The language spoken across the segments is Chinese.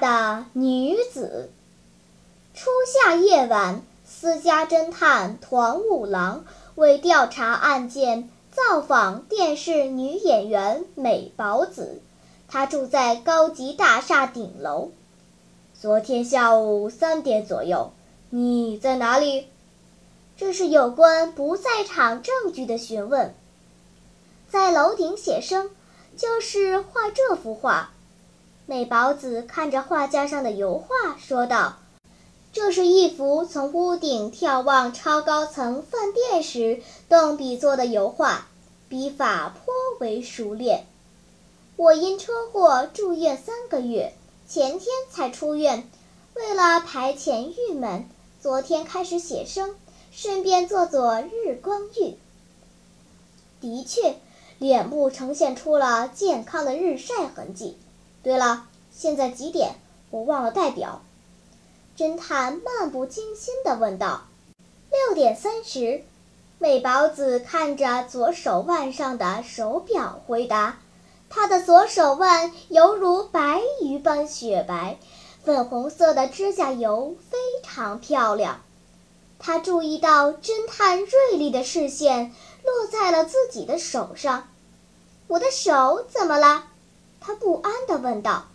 的女子。初夏夜晚，私家侦探团五郎为调查案件，造访电视女演员美保子。她住在高级大厦顶楼。昨天下午三点左右，你在哪里？这是有关不在场证据的询问。在楼顶写生，就是画这幅画。美保子看着画架上的油画，说道：“这是一幅从屋顶眺望超高层饭店时动笔做的油画，笔法颇为熟练。我因车祸住院三个月，前天才出院。为了排遣郁闷，昨天开始写生，顺便做做日光浴。的确，脸部呈现出了健康的日晒痕迹。”对了，现在几点？我忘了带表。侦探漫不经心地问道。六点三十。美宝子看着左手腕上的手表回答：“她的左手腕犹如白鱼般雪白，粉红色的指甲油非常漂亮。”她注意到侦探锐利的视线落在了自己的手上。“我的手怎么了？”他不安地问道：“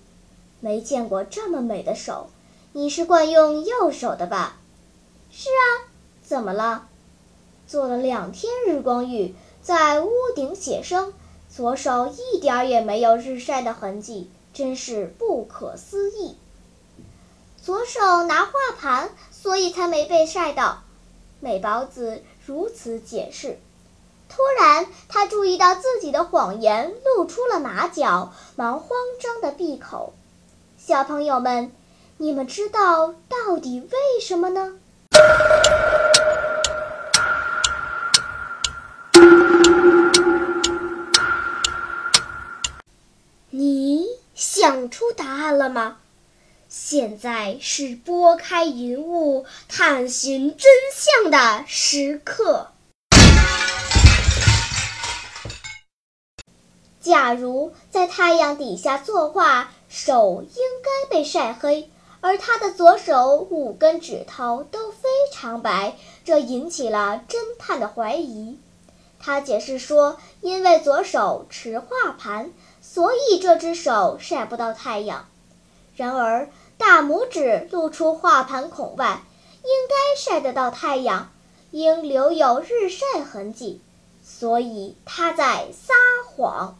没见过这么美的手，你是惯用右手的吧？”“是啊，怎么了？”“做了两天日光浴，在屋顶写生，左手一点也没有日晒的痕迹，真是不可思议。”“左手拿画盘，所以才没被晒到。”美宝子如此解释。突然，他注意到自己的谎言露出了马脚，忙慌张地闭口。小朋友们，你们知道到底为什么呢？你想出答案了吗？现在是拨开云雾探寻真相的时刻。假如在太阳底下作画，手应该被晒黑，而他的左手五根指头都非常白，这引起了侦探的怀疑。他解释说，因为左手持画盘，所以这只手晒不到太阳。然而，大拇指露出画盘孔外，应该晒得到太阳，应留有日晒痕迹，所以他在撒谎。